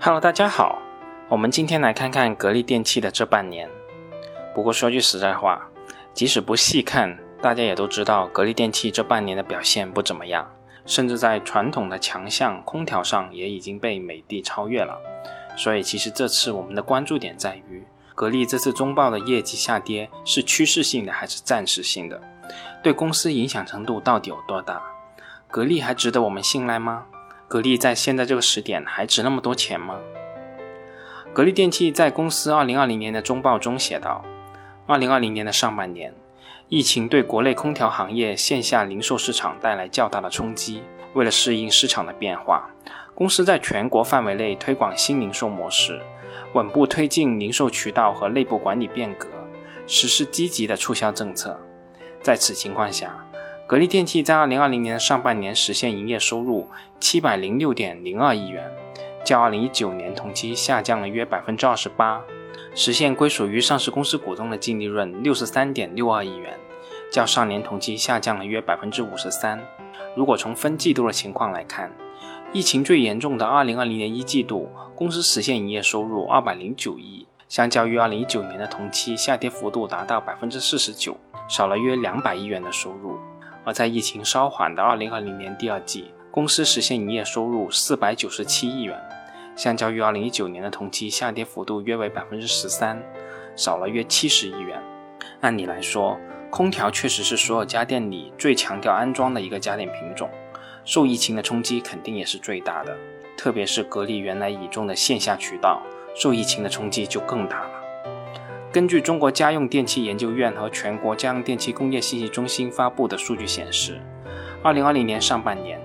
Hello，大家好，我们今天来看看格力电器的这半年。不过说句实在话，即使不细看，大家也都知道格力电器这半年的表现不怎么样，甚至在传统的强项空调上也已经被美的超越了。所以其实这次我们的关注点在于，格力这次中报的业绩下跌是趋势性的还是暂时性的？对公司影响程度到底有多大？格力还值得我们信赖吗？格力在现在这个时点还值那么多钱吗？格力电器在公司2020年的中报中写道：2020年的上半年，疫情对国内空调行业线下零售市场带来较大的冲击。为了适应市场的变化，公司在全国范围内推广新零售模式，稳步推进零售渠道和内部管理变革，实施积极的促销政策。在此情况下，格力电器在二零二零年上半年实现营业收入七百零六点零二亿元，较二零一九年同期下降了约百分之二十八，实现归属于上市公司股东的净利润六十三点六二亿元，较上年同期下降了约百分之五十三。如果从分季度的情况来看，疫情最严重的二零二零年一季度，公司实现营业收入二百零九亿，相较于二零一九年的同期下跌幅度达到百分之四十九。少了约两百亿元的收入，而在疫情稍缓的二零二零年第二季，公司实现营业收入四百九十七亿元，相较于二零一九年的同期下跌幅度约为百分之十三，少了约七十亿元。按理来说，空调确实是所有家电里最强调安装的一个家电品种，受疫情的冲击肯定也是最大的，特别是格力原来倚重的线下渠道，受疫情的冲击就更大。根据中国家用电器研究院和全国家用电器工业信息中心发布的数据显示，二零二零年上半年，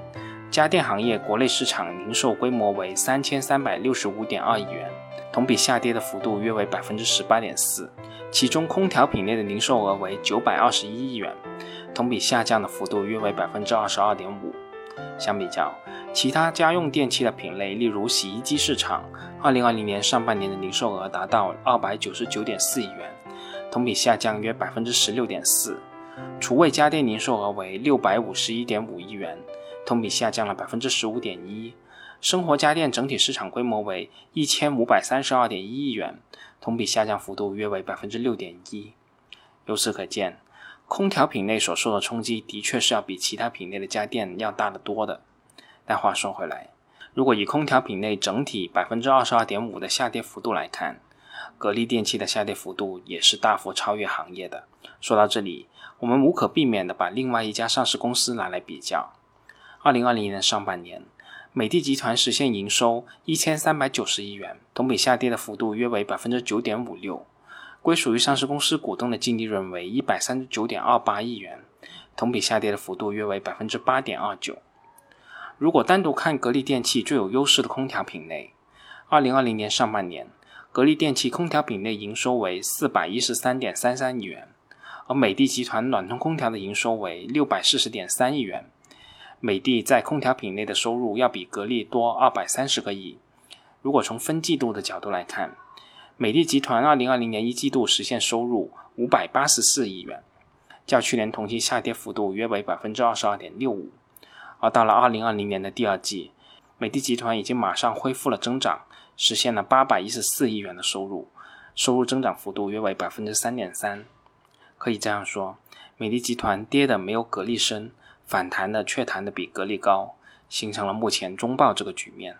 家电行业国内市场零售规模为三千三百六十五点二亿元，同比下跌的幅度约为百分之十八点四。其中，空调品类的零售额为九百二十一亿元，同比下降的幅度约为百分之二十二点五。相比较，其他家用电器的品类，例如洗衣机市场，二零二零年上半年的零售额达到二百九十九点四亿元，同比下降约百分之十六点四；厨卫家电零售额为六百五十一点五亿元，同比下降了百分之十五点一；生活家电整体市场规模为一千五百三十二点一亿元，同比下降幅度约为百分之六点一。由此可见，空调品类所受的冲击的确是要比其他品类的家电要大得多的。但话说回来，如果以空调品类整体百分之二十二点五的下跌幅度来看，格力电器的下跌幅度也是大幅超越行业的。说到这里，我们无可避免的把另外一家上市公司拿来比较。二零二零年上半年，美的集团实现营收一千三百九十亿元，同比下跌的幅度约为百分之九点五六，归属于上市公司股东的净利润为一百三十九点二八亿元，同比下跌的幅度约为百分之八点二九。如果单独看格力电器最有优势的空调品类，二零二零年上半年，格力电器空调品类营收为四百一十三点三三亿元，而美的集团暖通空调的营收为六百四十点三亿元。美的在空调品类的收入要比格力多二百三十个亿。如果从分季度的角度来看，美的集团二零二零年一季度实现收入五百八十四亿元，较去年同期下跌幅度约为百分之二十二点六五。而到了二零二零年的第二季，美的集团已经马上恢复了增长，实现了八百一十四亿元的收入，收入增长幅度约为百分之三点三。可以这样说，美的集团跌的没有格力深，反弹的却弹的比格力高，形成了目前中报这个局面。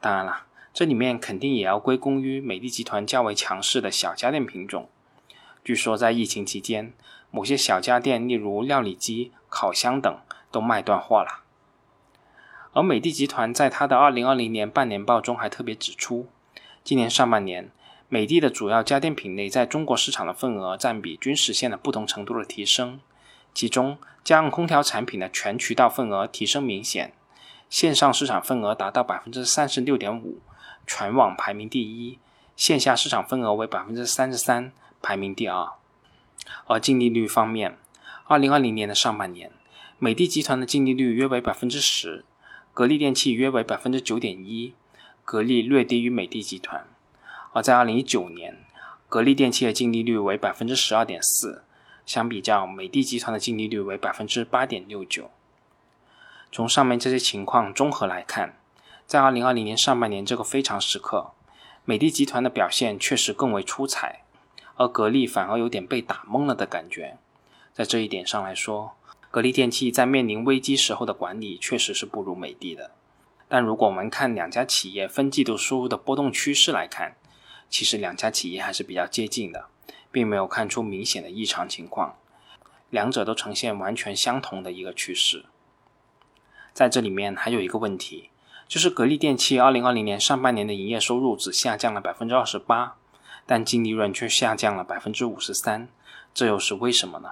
当然了，这里面肯定也要归功于美的集团较为强势的小家电品种。据说在疫情期间，某些小家电，例如料理机、烤箱等。都卖断货了，而美的集团在它的二零二零年半年报中还特别指出，今年上半年美的的主要家电品类在中国市场的份额占比均实现了不同程度的提升，其中家用空调产品的全渠道份额提升明显，线上市场份额达到百分之三十六点五，全网排名第一，线下市场份额为百分之三十三，排名第二。而净利率方面，二零二零年的上半年。美的集团的净利率约为百分之十，格力电器约为百分之九点一，格力略低于美的集团。而在二零一九年，格力电器的净利率为百分之十二点四，相比较美的集团的净利率为百分之八点六九。从上面这些情况综合来看，在二零二零年上半年这个非常时刻，美的集团的表现确实更为出彩，而格力反而有点被打懵了的感觉。在这一点上来说，格力电器在面临危机时候的管理确实是不如美的的。但如果我们看两家企业分季度收入的波动趋势来看，其实两家企业还是比较接近的，并没有看出明显的异常情况，两者都呈现完全相同的一个趋势。在这里面还有一个问题，就是格力电器2020年上半年的营业收入只下降了百分之二十八，但净利润却下降了百分之五十三，这又是为什么呢？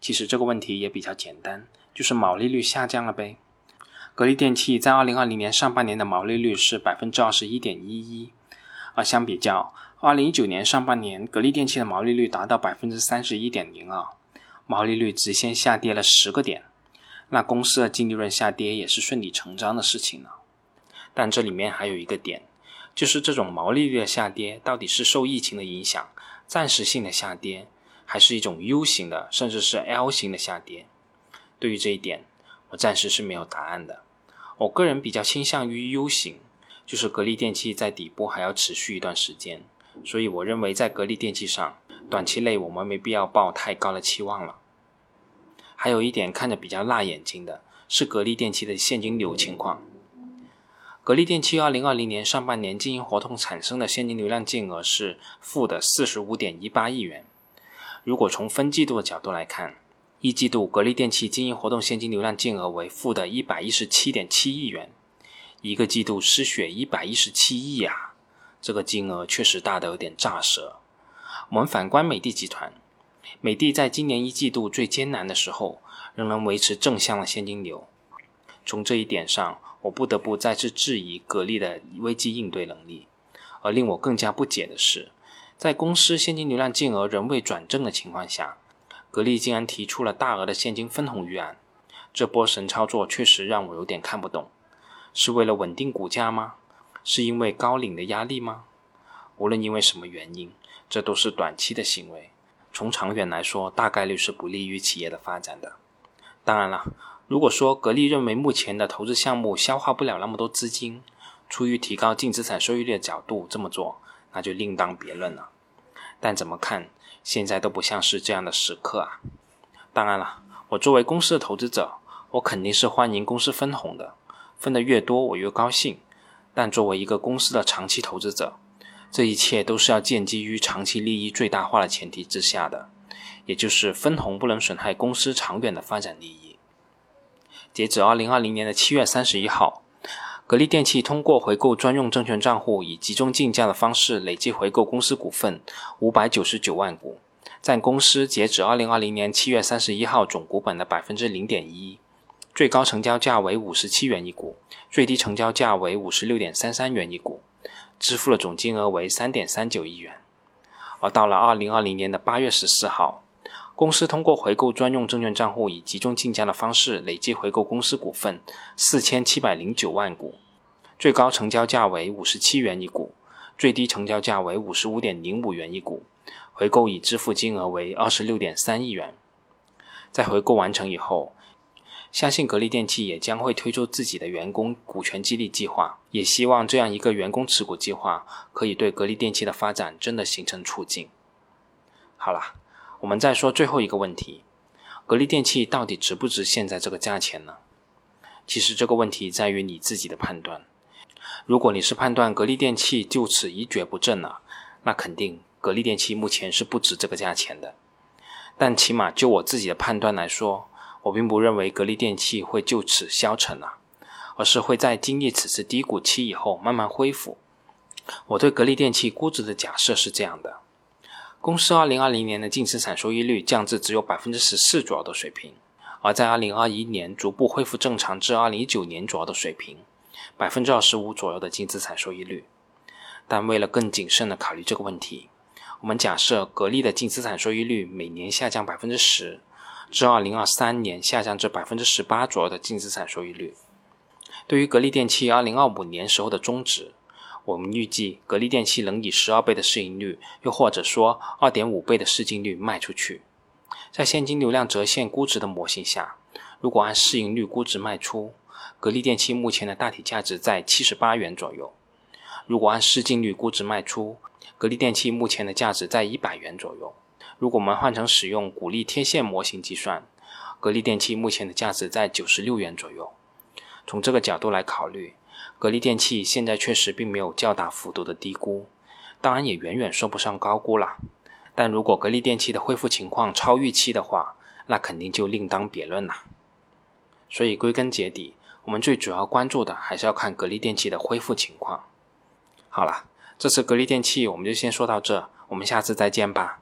其实这个问题也比较简单，就是毛利率下降了呗。格力电器在二零二零年上半年的毛利率是百分之二十一点一一，而相比较二零一九年上半年，格力电器的毛利率达到百分之三十一点零二，毛利率直线下跌了十个点，那公司的净利润下跌也是顺理成章的事情了。但这里面还有一个点，就是这种毛利率的下跌到底是受疫情的影响，暂时性的下跌，还是一种 U 型的，甚至是 L 型的下跌？对于这一点。我暂时是没有答案的，我个人比较倾向于 U 型，就是格力电器在底部还要持续一段时间，所以我认为在格力电器上，短期内我们没必要抱太高的期望了。还有一点看着比较辣眼睛的是格力电器的现金流情况。格力电器二零二零年上半年经营活动产生的现金流量净额是负的四十五点一八亿元，如果从分季度的角度来看。一季度，格力电器经营活动现金流量净额为负的一百一十七点七亿元，一个季度失血一百一十七亿啊！这个金额确实大的有点炸舌。我们反观美的集团，美的在今年一季度最艰难的时候，仍能维持正向的现金流。从这一点上，我不得不再次质疑格力的危机应对能力。而令我更加不解的是，在公司现金流量净额仍未转正的情况下，格力竟然提出了大额的现金分红预案，这波神操作确实让我有点看不懂，是为了稳定股价吗？是因为高领的压力吗？无论因为什么原因，这都是短期的行为，从长远来说，大概率是不利于企业的发展的。当然了，如果说格力认为目前的投资项目消化不了那么多资金，出于提高净资产收益率的角度这么做，那就另当别论了。但怎么看？现在都不像是这样的时刻啊！当然了，我作为公司的投资者，我肯定是欢迎公司分红的，分的越多我越高兴。但作为一个公司的长期投资者，这一切都是要建基于长期利益最大化的前提之下的，也就是分红不能损害公司长远的发展利益。截止二零二零年的七月三十一号。格力电器通过回购专用证券账户，以集中竞价的方式累计回购公司股份五百九十九万股，占公司截止二零二零年七月三十一号总股本的百分之零点一，最高成交价为五十七元一股，最低成交价为五十六点三三元一股，支付的总金额为三点三九亿元。而到了二零二零年的八月十四号。公司通过回购专用证券账户，以集中竞价的方式累计回购公司股份四千七百零九万股，最高成交价为五十七元一股，最低成交价为五十五点零五元一股，回购已支付金额为二十六点三亿元。在回购完成以后，相信格力电器也将会推出自己的员工股权激励计划，也希望这样一个员工持股计划可以对格力电器的发展真的形成促进。好了。我们再说最后一个问题：格力电器到底值不值现在这个价钱呢？其实这个问题在于你自己的判断。如果你是判断格力电器就此一蹶不振了，那肯定格力电器目前是不值这个价钱的。但起码就我自己的判断来说，我并不认为格力电器会就此消沉了，而是会在经历此次低谷期以后慢慢恢复。我对格力电器估值的假设是这样的。公司二零二零年的净资产收益率降至只有百分之十四左右的水平，而在二零二一年逐步恢复正常至二零一九年左右的水平，百分之二十五左右的净资产收益率。但为了更谨慎的考虑这个问题，我们假设格力的净资产收益率每年下降百分之十，至二零二三年下降至百分之十八左右的净资产收益率。对于格力电器二零二五年时候的终值。我们预计格力电器能以十二倍的市盈率，又或者说二点五倍的市净率卖出去。在现金流量折现估值的模型下，如果按市盈率估值卖出，格力电器目前的大体价值在七十八元左右。如果按市净率估值卖出，格力电器目前的价值在一百元左右。如果我们换成使用股利贴现模型计算，格力电器目前的价值在九十六元左右。从这个角度来考虑，格力电器现在确实并没有较大幅度的低估，当然也远远说不上高估了。但如果格力电器的恢复情况超预期的话，那肯定就另当别论了。所以归根结底，我们最主要关注的还是要看格力电器的恢复情况。好了，这次格力电器我们就先说到这，我们下次再见吧。